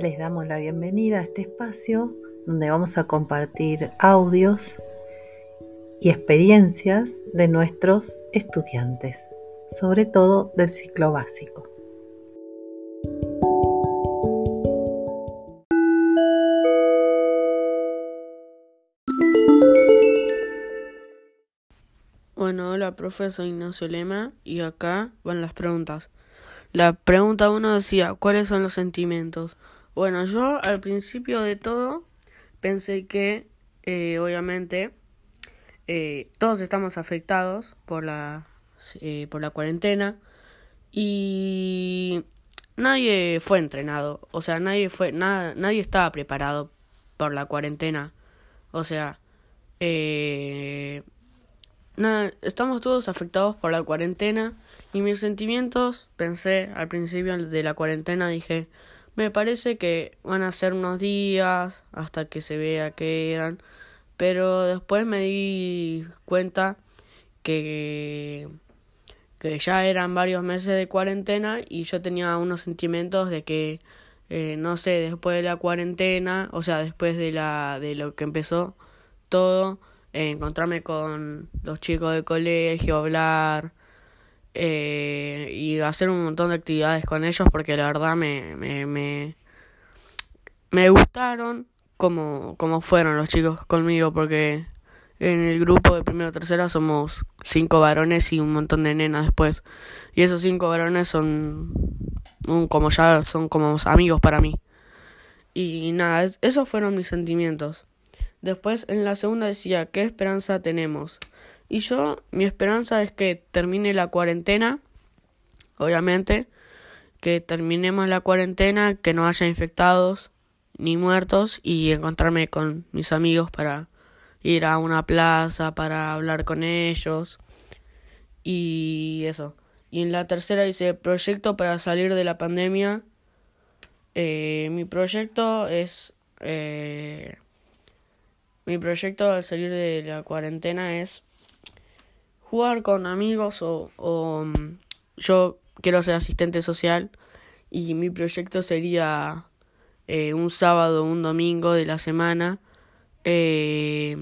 Les damos la bienvenida a este espacio donde vamos a compartir audios y experiencias de nuestros estudiantes, sobre todo del ciclo básico. Bueno, hola, profe, soy Ignacio Lema y acá van las preguntas. La pregunta uno decía, ¿cuáles son los sentimientos? Bueno, yo al principio de todo pensé que, eh, obviamente, eh, todos estamos afectados por la, eh, por la cuarentena y nadie fue entrenado, o sea, nadie fue, nada, nadie estaba preparado por la cuarentena, o sea, nada, estamos todos afectados por la cuarentena y mis sentimientos, pensé al principio de la cuarentena, dije, me parece que van a ser unos días hasta que se vea que eran, pero después me di cuenta que que ya eran varios meses de cuarentena y yo tenía unos sentimientos de que eh, no sé después de la cuarentena o sea después de la de lo que empezó todo eh, encontrarme con los chicos del colegio hablar eh, y hacer un montón de actividades con ellos porque la verdad me, me, me, me gustaron como, como fueron los chicos conmigo porque en el grupo de primero tercera somos cinco varones y un montón de nenas después. Y esos cinco varones son como ya son como amigos para mí. Y nada esos fueron mis sentimientos. Después en la segunda decía qué esperanza tenemos y yo, mi esperanza es que termine la cuarentena, obviamente, que terminemos la cuarentena, que no haya infectados ni muertos y encontrarme con mis amigos para ir a una plaza, para hablar con ellos y eso. Y en la tercera dice proyecto para salir de la pandemia. Eh, mi proyecto es... Eh, mi proyecto al salir de la cuarentena es jugar con amigos o, o mm, yo quiero ser asistente social y mi proyecto sería eh, un sábado un domingo de la semana eh,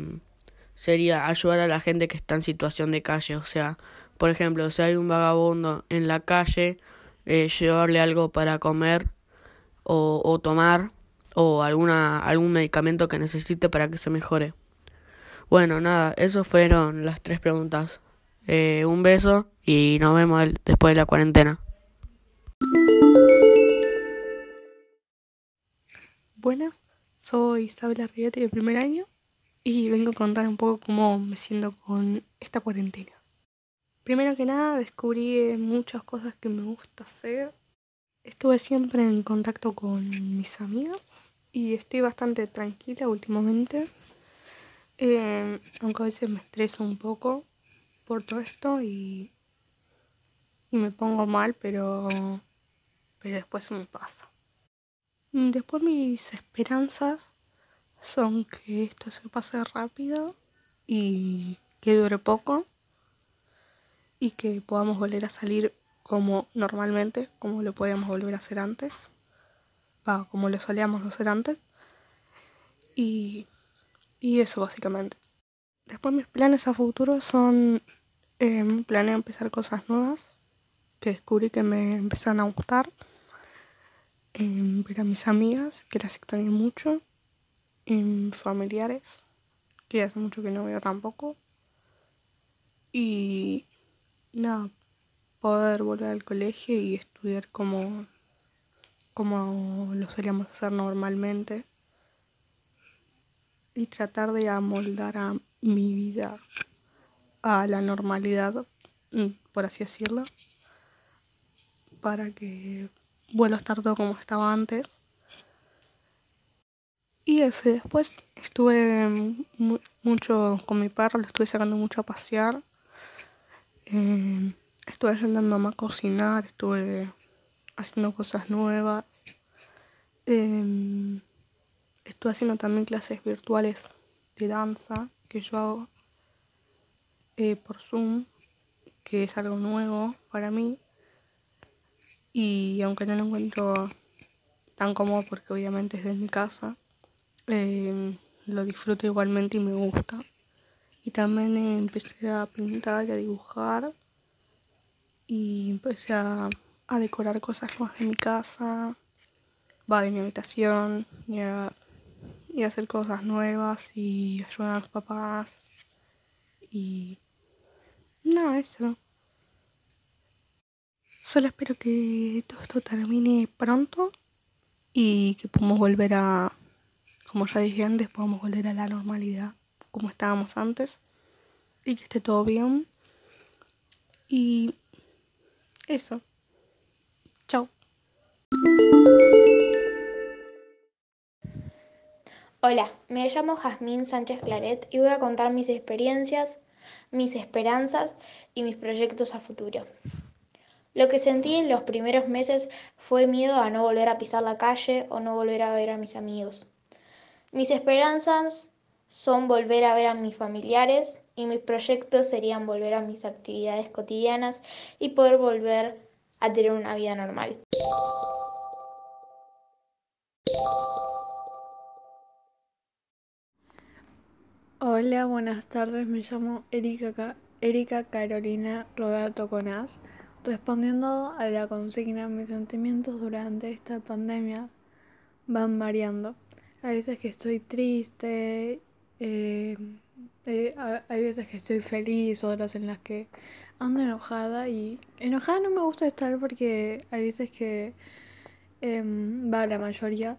sería ayudar a la gente que está en situación de calle. O sea por ejemplo si hay un vagabundo en la calle eh, llevarle algo para comer o, o tomar o alguna algún medicamento que necesite para que se mejore. Bueno nada eso fueron las tres preguntas eh, un beso y nos vemos después de la cuarentena. Buenas, soy Isabela Rigetti de primer año y vengo a contar un poco cómo me siento con esta cuarentena. Primero que nada descubrí muchas cosas que me gusta hacer. Estuve siempre en contacto con mis amigas y estoy bastante tranquila últimamente. Eh, aunque a veces me estreso un poco por todo esto y, y me pongo mal, pero, pero después me pasa. Después mis esperanzas son que esto se pase rápido y que dure poco y que podamos volver a salir como normalmente, como lo podíamos volver a hacer antes, como lo solíamos hacer antes. Y, y eso básicamente. Después mis planes a futuro son, eh, planeo empezar cosas nuevas que descubrí que me empezaron a gustar. Eh, ver a mis amigas, que las extraño mucho. Eh, familiares, que hace mucho que no veo tampoco. Y nada, poder volver al colegio y estudiar como, como lo solíamos hacer normalmente. Y tratar de amoldar a mi vida a la normalidad, mm, por así decirlo, para que vuelva a estar todo como estaba antes. Y ese, después estuve mucho con mi perro, le estuve sacando mucho a pasear. Eh, estuve ayudando a mamá a cocinar, estuve haciendo cosas nuevas. Eh, estuve haciendo también clases virtuales de danza que yo hago eh, por Zoom, que es algo nuevo para mí. Y aunque no lo encuentro tan cómodo porque obviamente es de mi casa. Eh, lo disfruto igualmente y me gusta. Y también empecé a pintar y a dibujar. Y empecé a, decorar cosas más de mi casa, va de mi habitación, y y hacer cosas nuevas y ayudar a los papás. Y nada, eso. Solo espero que todo esto termine pronto y que podamos volver a, como ya dije antes, podamos volver a la normalidad como estábamos antes y que esté todo bien. Y eso. Chao. Hola, me llamo Jazmín Sánchez Claret y voy a contar mis experiencias, mis esperanzas y mis proyectos a futuro. Lo que sentí en los primeros meses fue miedo a no volver a pisar la calle o no volver a ver a mis amigos. Mis esperanzas son volver a ver a mis familiares y mis proyectos serían volver a mis actividades cotidianas y poder volver a tener una vida normal. Hola, buenas tardes, me llamo Erika, Erika Carolina Roberto Conaz. Respondiendo a la consigna, mis sentimientos durante esta pandemia van variando. Hay veces que estoy triste, eh, eh, hay veces que estoy feliz, otras en las que ando enojada y enojada no me gusta estar porque hay veces que, em, va, la mayoría,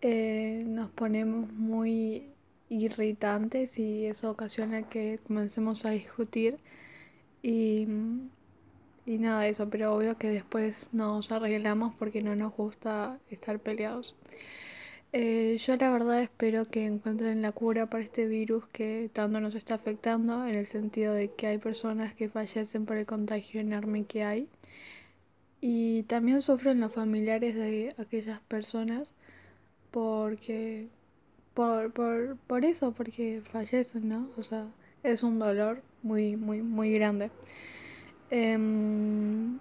eh, nos ponemos muy irritantes y eso ocasiona que comencemos a discutir y y nada de eso, pero obvio que después nos arreglamos porque no nos gusta estar peleados. Eh, yo la verdad espero que encuentren la cura para este virus que tanto nos está afectando, en el sentido de que hay personas que fallecen por el contagio enorme que hay. Y también sufren los familiares de aquellas personas porque por, por, por eso, porque fallecen, ¿no? O sea, es un dolor muy, muy, muy grande. Em,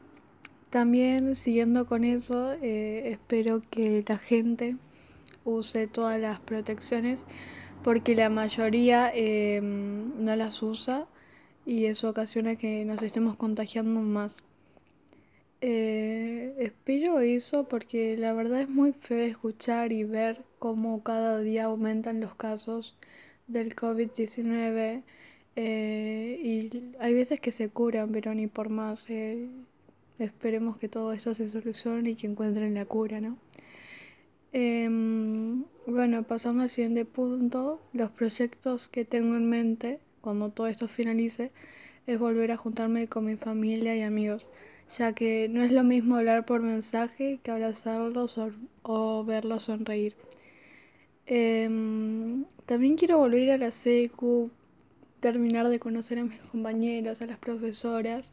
también siguiendo con eso, eh, espero que la gente use todas las protecciones porque la mayoría em, no las usa y eso ocasiona que nos estemos contagiando más. Eh, espero eso porque la verdad es muy feo escuchar y ver cómo cada día aumentan los casos del COVID-19 eh, y hay veces que se curan, pero ni por más. Eh, esperemos que todo esto se solucione y que encuentren la cura, ¿no? Em, bueno, pasando al siguiente punto, los proyectos que tengo en mente cuando todo esto finalice es volver a juntarme con mi familia y amigos, ya que no es lo mismo hablar por mensaje que abrazarlos o, o verlos sonreír. Em, también quiero volver a la secu, terminar de conocer a mis compañeros, a las profesoras.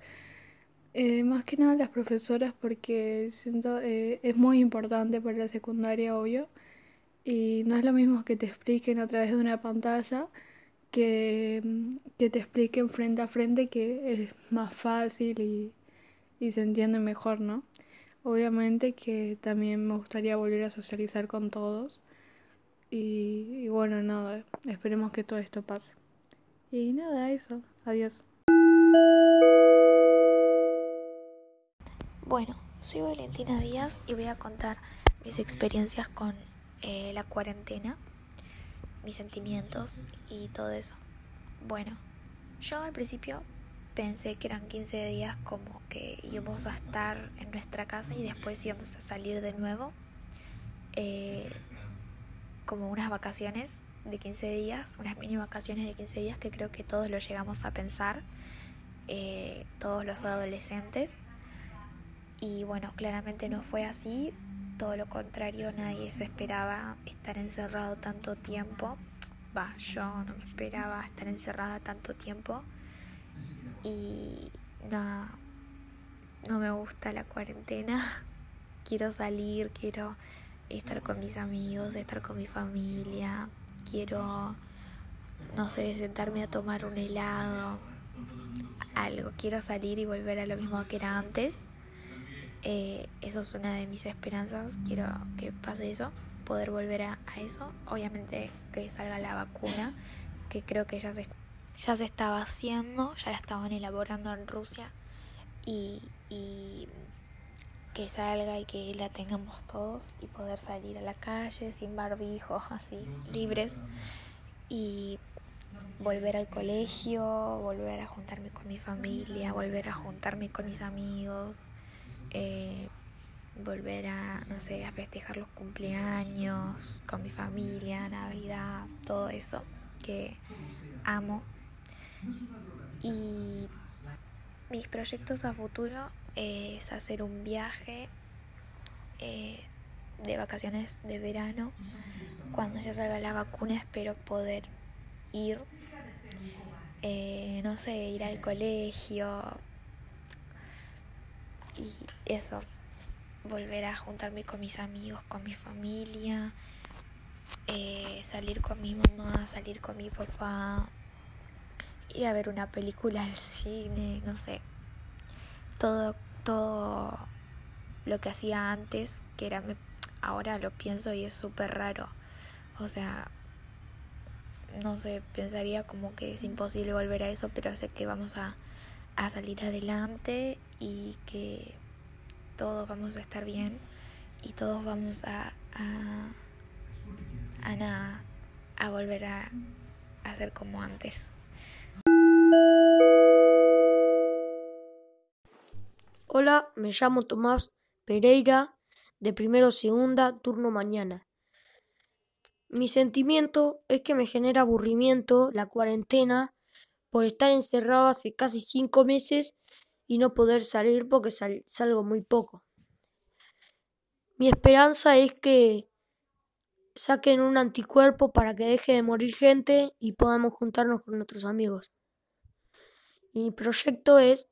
Eh, más que nada las profesoras porque siento eh, es muy importante para la secundaria, obvio. Y no es lo mismo que te expliquen a través de una pantalla que, que te expliquen frente a frente que es más fácil y, y se entiende mejor, ¿no? Obviamente que también me gustaría volver a socializar con todos. Y, bueno, nada, esperemos que todo esto pase. Y nada, eso. Adiós. Bueno, soy Valentina Díaz y voy a contar mis experiencias con eh, la cuarentena, mis sentimientos y todo eso. Bueno, yo al principio pensé que eran 15 días como que íbamos a estar en nuestra casa y después íbamos a salir de nuevo, eh, como unas vacaciones de 15 días, unas mini vacaciones de 15 días que creo que todos lo llegamos a pensar, eh, todos los adolescentes. Y bueno, claramente no fue así, todo lo contrario, nadie se esperaba estar encerrado tanto tiempo. Va, yo no me esperaba estar encerrada tanto tiempo. Y nada, no me gusta la cuarentena. Quiero salir, quiero estar con mis amigos, estar con mi familia, quiero, no sé, sentarme a tomar un helado, algo, quiero salir y volver a lo mismo que era antes. Eh, eso es una de mis esperanzas. Quiero que pase eso, poder volver a, eso. Obviamente que salga la vacuna, que creo que ya se, ya se estaba haciendo, ya la estaban elaborando en Rusia. Y, y que salga y que la tengamos todos y poder salir a la calle sin barbijos, así, libres. Y volver al colegio, volver a juntarme con mi familia, volver a juntarme con mis amigos, eh, volver a, no sé, a festejar los cumpleaños con mi familia, Navidad, todo eso que amo. Y mis proyectos a futuro es hacer un viaje eh, de vacaciones de verano. Cuando ya salga la vacuna espero poder ir, eh, no sé, ir al colegio y eso, volver a juntarme con mis amigos, con mi familia, eh, salir con mi mamá, salir con mi papá, ir a ver una película al cine, no sé, todo, todo lo que hacía antes, que era, ahora lo pienso y es súper raro, o sea, no sé, pensaría como que es imposible volver a eso, pero sé que vamos a, a salir adelante y que todos vamos a estar bien y todos vamos a, a, a, a volver a, a ser como antes. Hola, me llamo Tomás Pereira, de primero segunda, turno mañana. Mi sentimiento es que me genera aburrimiento la cuarentena por estar encerrado hace casi cinco meses y no poder salir porque salgo muy poco. Mi esperanza es que saquen un anticuerpo para que deje de morir gente y podamos juntarnos con nuestros amigos. Mi proyecto es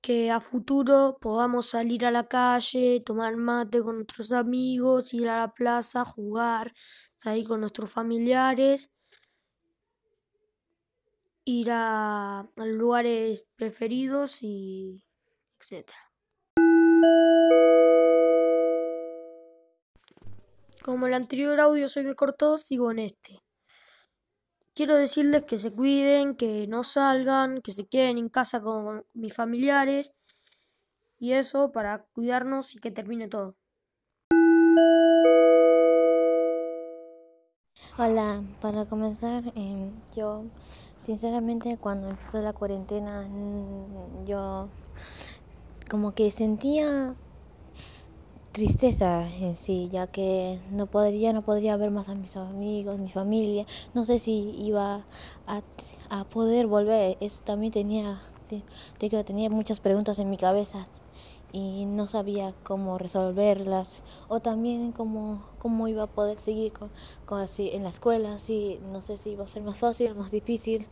que a futuro podamos salir a la calle, tomar mate con nuestros amigos, ir a la plaza, jugar, salir con nuestros familiares, ir a, lugares preferidos y etcétera. Como el anterior audio se me cortó, sigo en este. Quiero decirles que se cuiden, que no salgan, que se queden en casa con mis familiares y eso para cuidarnos y que termine todo. Hola, para comenzar, em, yo sinceramente cuando empezó la cuarentena yo como que sentía tristeza en sí, ya que no podría, no podría ver más a mis amigos, mi familia, no sé si iba a, a poder volver, eso también tenía, tenía muchas preguntas en mi cabeza y no sabía cómo resolverlas o también cómo, cómo iba a poder seguir con, con así en la escuela, así, no sé si iba a ser más fácil más difícil.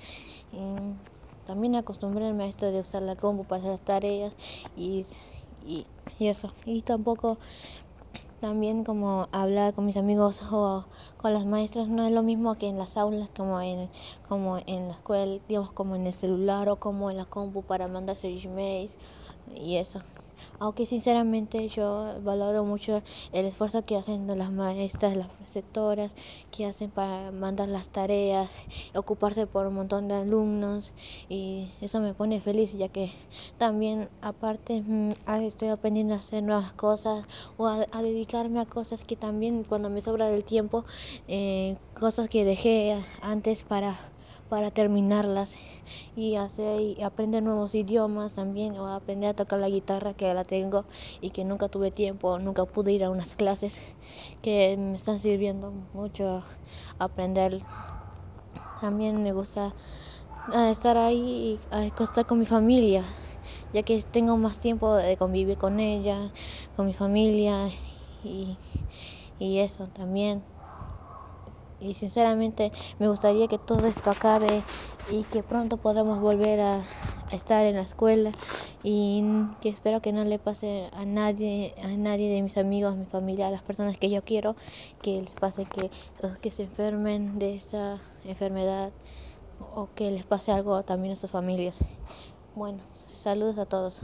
También acostumbrarme a esto de usar la compu para hacer tareas y y, eso. Y tampoco también como hablar con mis amigos o con las maestras no es lo mismo que en las aulas como en como en la escuela digamos como en el celular o como en la compu para mandarse emails y eso aunque sinceramente yo valoro mucho el esfuerzo que hacen las maestras, las preceptoras, que hacen para mandar las tareas, ocuparse por un montón de alumnos y eso me pone feliz ya que también aparte mm, estoy aprendiendo a hacer nuevas cosas o a, dedicarme a cosas que también cuando me sobra del tiempo, eh, cosas que dejé antes para para terminarlas y hacer y aprender nuevos idiomas también o aprender a tocar la guitarra que la tengo y que nunca tuve tiempo, nunca pude ir a unas clases que me están sirviendo mucho aprender. También me gusta ah, estar ahí y estar con mi familia, ya que tengo más tiempo de convivir con ella, con mi familia y, y eso también y sinceramente me gustaría que todo esto acabe y que pronto podamos volver a, estar en la escuela y que espero que no le pase a nadie, a nadie de mis amigos, a mi familia, a las personas que yo quiero, que les pase que, que se enfermen de esta enfermedad o que les pase algo también a sus familias. Bueno, saludos a todos.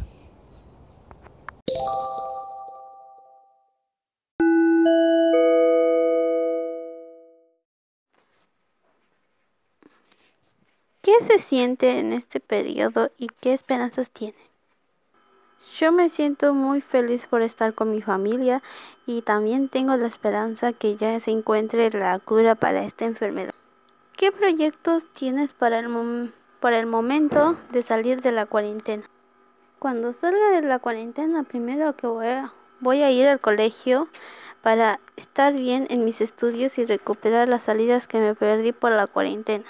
Se siente en este periodo y qué esperanzas tiene? Yo me siento muy feliz por estar con mi familia y también tengo la esperanza que ya se encuentre la cura para esta enfermedad. ¿Qué proyectos tienes para el, para el momento de salir de la cuarentena? Cuando salga de la cuarentena, primero que voy a, voy a ir al colegio para estar bien en mis estudios y recuperar las salidas que me perdí por la cuarentena.